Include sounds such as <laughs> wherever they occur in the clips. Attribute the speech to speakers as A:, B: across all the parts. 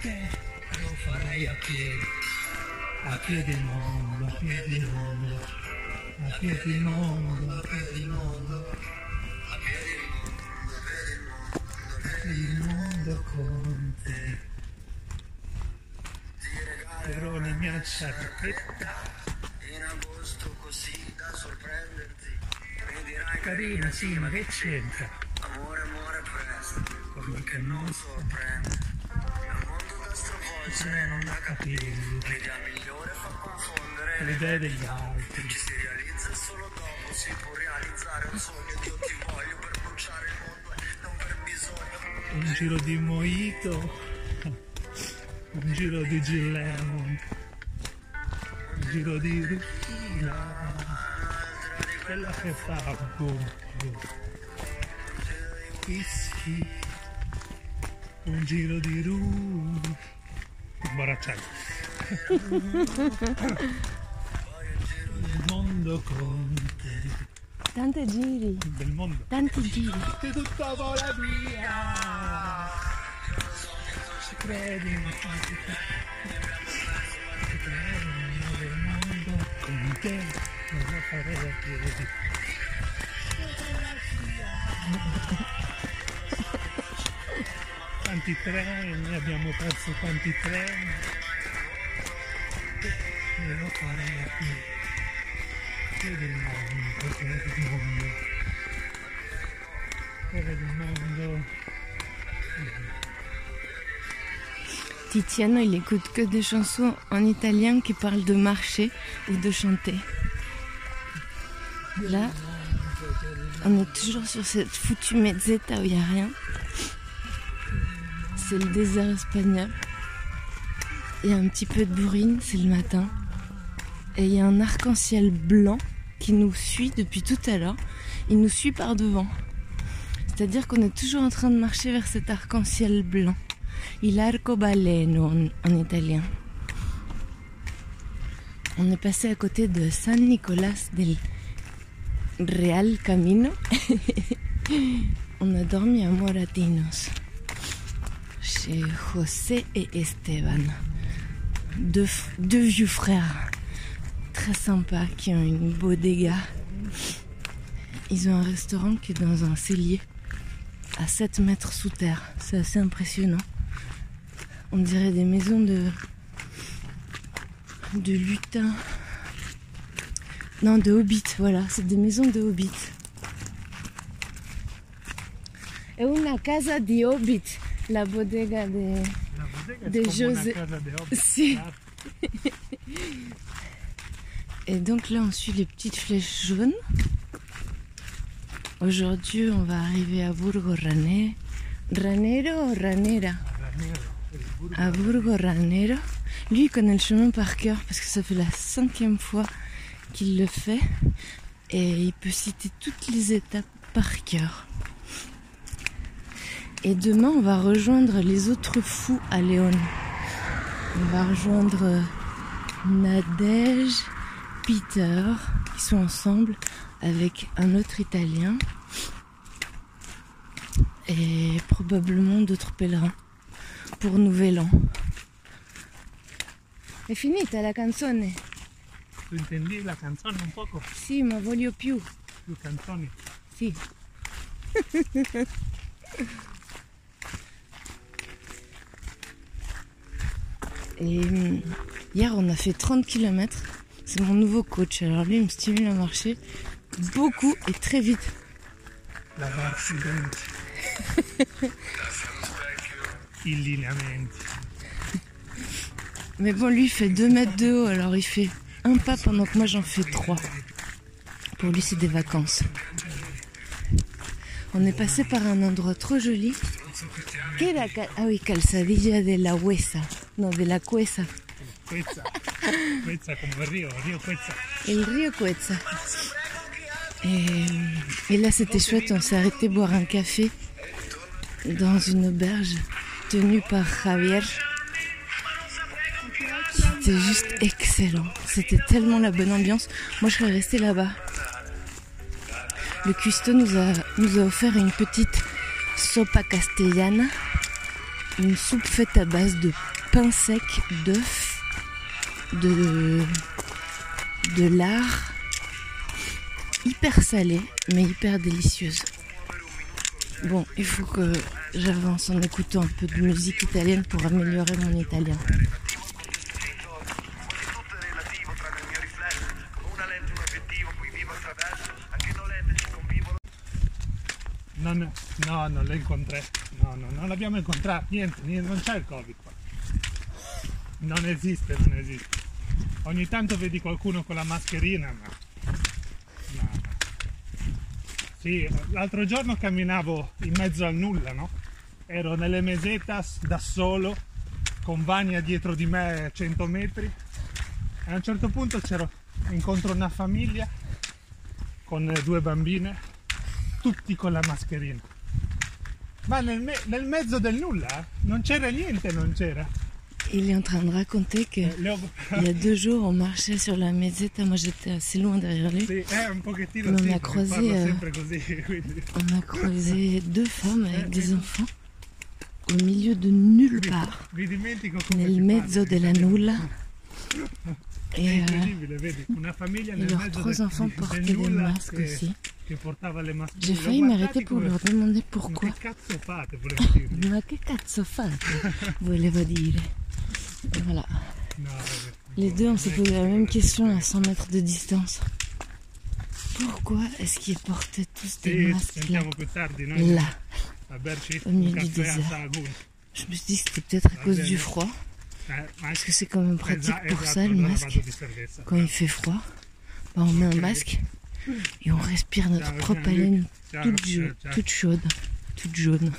A: te lo farei a piedi, a piedi il mondo, a piedi il mondo, a piedi il mondo, a piedi il mondo, a piedi il mondo con te. Però la mia sciarpetta
B: In agosto così da sorprenderti Mi dirai
A: carina, sì, ma che c'entra?
B: amore amore presto
A: che non so,
B: Sorprende mondo
A: se non da capire
B: L'idea migliore fa confondere
A: le idee degli altri.
B: Ci si realizza solo dopo Si può realizzare un sogno Dio ti voglio per bruciare il mondo non per bisogno
A: Un giro di mojito, un giro di Gin Lemon, un giro di Rufina, quella che fa boom, boom. Whisky, un giro di rum, imbaracciato. <laughs> Il mondo con te,
C: Tanti giri,
A: del mondo.
C: tanti giri.
A: che tutto vola via. Ci credi, ma quanti Ci credi nel mondo con te, non lo farei a piedi. Quanti treni, abbiamo il.
C: Tiziano, il écoute que des chansons en italien qui parlent de marcher ou de chanter. Là, on est toujours sur cette foutue mezzetta où il n'y a rien. C'est le désert espagnol. Il y a un petit peu de bourrine, c'est le matin. Et il y a un arc-en-ciel blanc qui nous suit depuis tout à l'heure. Il nous suit par devant. C'est-à-dire qu'on est toujours en train de marcher vers cet arc-en-ciel blanc. Il arcobaleno en, en italien. On est passé à côté de San Nicolas del Real Camino. <laughs> On a dormi à Moratinos José et Esteban. Deux, vieux frères très sympas qui ont une bodega. Ils ont un restaurant qui est dans un cellier à 7 mètres sous terre. C'est assez impressionnant. On dirait des maisons de. de lutins. Non, de hobbits, voilà. C'est des maisons de hobbits. È una casa di hobbit, la bodega de.
A: La bodega
C: José-. <laughs> Si. Et donc là, on suit les petites flèches jaunes. Aujourd'hui, on va arriver à Burgo Ranero. Ranero ou Ranera? À Burgo Ranero. Lui, il connaît le chemin par cœur parce que ça fait la cinquième fois qu'il le fait. Et il peut citer toutes les étapes par cœur. Et demain, on va rejoindre les autres fous à Léon. On va rejoindre euh, Nadège, Peter, qui sont ensemble avec un autre Italien et probablement d'autres pèlerins pour Nouvel An. È finita la canzone?
A: Tu intendi la canzone un poco?
C: Sì, ma voglio più.
A: Più canzoni.
C: Sì. <laughs> Et hum, hier, on a fait 30 km. C'est mon nouveau coach. Alors lui, il me stimule à marcher beaucoup et très vite. <laughs> Mais bon, lui, il fait 2 mètres de haut. Alors il fait un pas pendant que moi, j'en fais 3. Pour lui, c'est des vacances. On est passé par un endroit trop joli. Ah oui, Calzadilla de la Huesa. Non, de la Cuesa.
A: Rio Quezza.
C: El río. Et, et là, c'était chouette. On s'est arrêté boire un café dans une auberge tenue par Javier. C'était juste excellent. C'était tellement la bonne ambiance. Moi, je serais restée là-bas. Le cuistot nous a, offert une petite sopa castellana une soupe faite à base de pain sec, d'œufs, de, de lard, hyper salée, mais hyper délicieuse. Bon, il faut que j'avance en écoutant un peu de musique italienne pour améliorer mon italien.
A: Non, no, non le incontré. No, no, non l'abbiamo incontrato. Niente, niente, non c'è il Covid qua. Non esiste, non esiste. Ogni tanto vedi qualcuno con la mascherina, ma. No. Sì, l'altro giorno camminavo in mezzo al nulla, no? Ero nelle mesetas da solo, con Vania dietro di me a 100 metri. E a un certo punto c'ero incontro una famiglia con due bambine, tutti con la mascherina. Ma nel, me- nel mezzo del nulla eh, non c'era niente, non c'era.
C: Il est en train de raconter que
A: Eh,
C: il y a deux jours, on marchait sur la mezzetta, moi j'étais assez loin derrière lui.
A: Un pochettino
C: croisé, eh. <laughs> On a croisé deux femmes avec des enfants au milieu de nulle part, nel mezzo della nulla. Et euh, leurs trois enfants portaient des masques aussi. J'ai failli m'arrêter pour leur demander
A: Ma
C: pourquoi. Ma che cazzo fate? Volevo dire. Voilà. <laughs> Les deux, on s'est posé la même question à 100 mètres de distance. Pourquoi est-ce qu'ils portaient tous des masques là, là. Au milieu du désert. Je me suis dit que c'était peut-être à
A: Ah,
C: cause du froid,
A: Eh, ma
C: parce que c'est quand même pratique pour ça le masque. Quand il fait froid, bah, on met un masque et on respire notre propre
A: Jean-Luc.
C: haleine toute, toute chaude, toute jaune.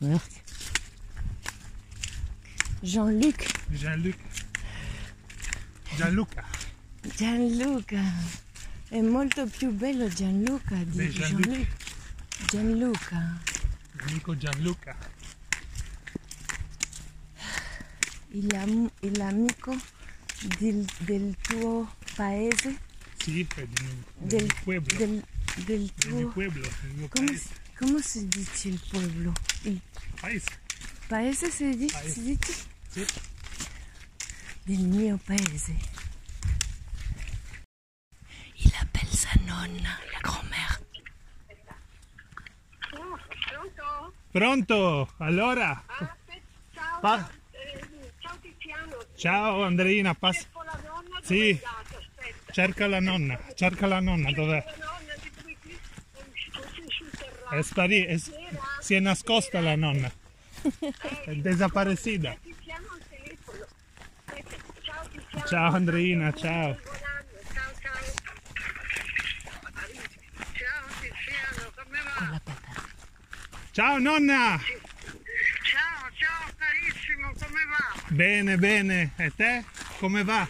C: Regarde. Jean-Luc,
A: Gianluca. Gianluca.
C: È molto più bello Gianluca di
A: Jean-Luc.
C: Jean-Luc. Gianluca,
A: Amico Gianluca.
C: il, am- il amico del, del tuo paese,
A: Sì,
C: Del-
A: del pueblo.
C: del, del
A: Del mio
C: tuo...
A: pueblo, del mio
C: Come,
A: paese.
C: come si dice il pueblo? Il
A: paese.
C: paese si dice?
A: Paese.
C: Si dice?
A: Sì.
C: Del mio paese. Il appelle sa nonna, la grand-mère.
D: Oh, pronto?
A: Pronto? Allora?
D: Aspetta, ciao,
A: Pa-
D: eh, ciao Tiziano.
A: Ciao Andreina, pass-
D: Cerco la nonna
A: Sì. Cerca la nonna, cerca la nonna, dov'è?
D: La nonna
A: È sparita, è... si è nascosta la nonna. È desaparecida.
D: Ciao
A: Andreina, ciao.
D: Ciao
A: nonna!
D: Ciao, ciao carissimo, come va?
A: Bene, bene, e te? Come va?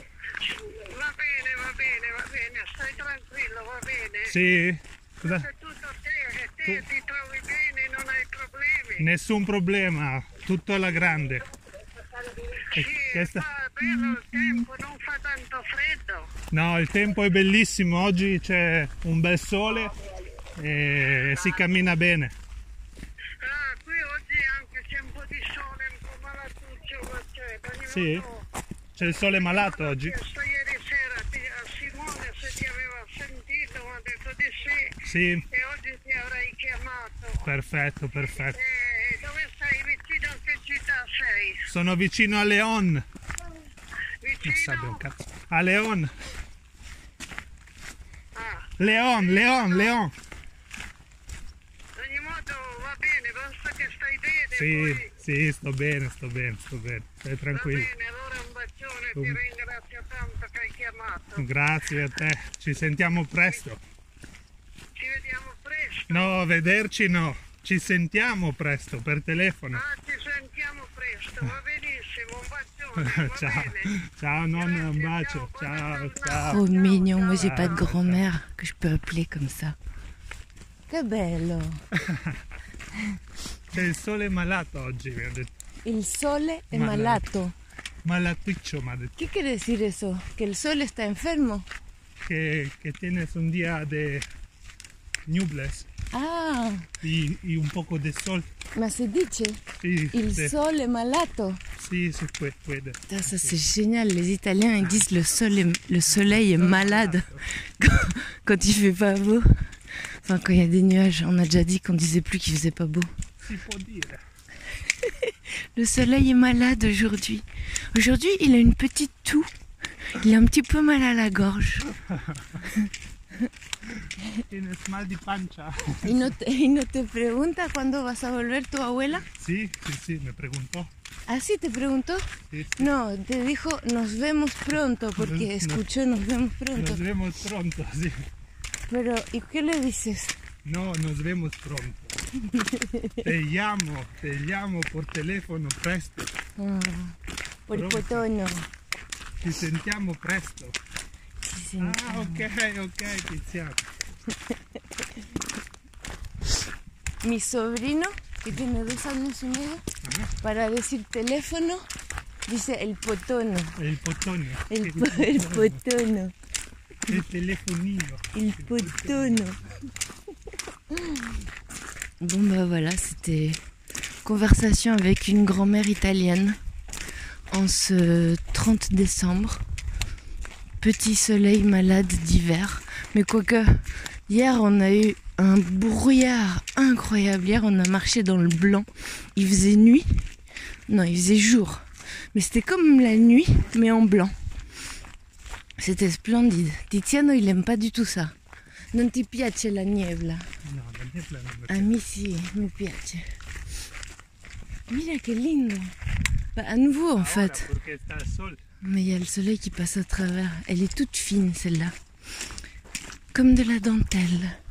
A: Sì? Cosa-
D: tutto te, che te ti trovi bene, non hai problemi.
A: Nessun problema, tutto alla grande.
D: Sì,
A: che sta-
D: fa bello il tempo, non fa tanto freddo.
A: No, il tempo è bellissimo, oggi c'è un bel sole e si cammina bene.
D: Ah, qui oggi anche c'è un po' di sole, un po' malatuccio, ma c'è.
A: Sì? C'è il sole malato oggi?
D: chiesto ieri sera ti- a Simone se ti aveva sentito, mi ha detto di sì e oggi ti avrei chiamato.
A: perfetto, perfetto.
D: Eh, dove stai? Vicino a che città sei?
A: Sono vicino a Leon.
D: Vicino?
A: A Leon.
D: Ah,
A: Leon, Leon, Leon.
D: in ogni modo va bene, basta che stai bene.
A: Sì,
D: poi...
A: sì, sto bene, sto bene, sto bene. Stai
D: Va
A: tranquillo.
D: bene, allora un bacione, ti
A: Um.
D: ringrazio tanto che hai chiamato.
A: Grazie a te. Ci sentiamo presto. No, vederci no. Ci sentiamo presto per telefono.
D: Ah, ci sentiamo presto, va benissimo, un bacione, va <laughs>
A: Ciao.
D: bene.
A: Ciao nonna, un bacio.
D: ciao,
A: Ciao, ciao.
C: Trop mignon, moi j'ai pas de grand-mère que je peux appeler comme ça. Che bello! <laughs>
A: C'è il sole malato oggi, mi ha detto.
C: Il sole è
A: Malato. Malaticcio, mi ha detto.
C: ¿Qué quiere decir eso? ¿Que el sol está enfermo?
A: Che, che tienes un día de nubles.
C: Ah,
A: y, y un poco de sol.
C: ma si dice,
A: Sí,
C: il
A: sí,
C: sole malato.
A: sí, se puede. puede.
C: Putain, ça c'est génial, les Italiens ils disent le, sol est- le soleil est malade quand, <laughs> quand il fait pas beau. Enfin, quand il y a des nuages, on a déjà dit qu'on disait plus qu'il faisait pas beau.
A: Si può dire. <laughs>
C: Le soleil est malade aujourd'hui. Aujourd'hui, il a une petite toux. Il a un petit peu mal à la gorge. <laughs> <laughs>
A: Tienes mal di pancia. <laughs>
C: ¿Y no te, y no te pregunta cuándo vas a volver tu abuela?
A: Sí, sí, sí, me preguntó.
C: ¿Así te preguntó?
A: Sí, sí.
C: No, te dijo nos vemos pronto porque escuchó nos vemos pronto.
A: Nos vemos pronto, sí.
C: Pero, ¿y qué le dices?
A: No, nos vemos pronto. <laughs> Te llamo, te llamo por telefono presto.
C: Ah, por potono.
A: Ci sentiamo presto. Ah, ok, ok, Tiziano. <laughs>
C: Mi sobrino, que tiene dos años y medio,
A: Ajá.
C: para decir teléfono, dice el potono.
A: Il potone. <laughs>
C: El, po- el potono.
A: Il telefonino.
C: Il potono. <laughs> Bon bah voilà, c'était conversation avec une grand-mère italienne en ce 30 décembre. Petit soleil malade d'hiver. Mais quoique, hier on a eu un brouillard incroyable. Hier on a marché dans le blanc. Il faisait nuit. Non, il faisait jour. Mais c'était comme la nuit, mais en blanc. C'était splendide. Tiziano, il aime pas du tout ça. Non ti piace la niebla?
A: No, la niebla non mi
C: A mí sí, me piace. Mira qué lindo. Bah, à nouveau en
A: Ahora,
C: fait.
A: Porque está el sol.
C: Mais il y a le soleil qui passe à travers. Elle est toute fine celle-là. Comme de la dentelle.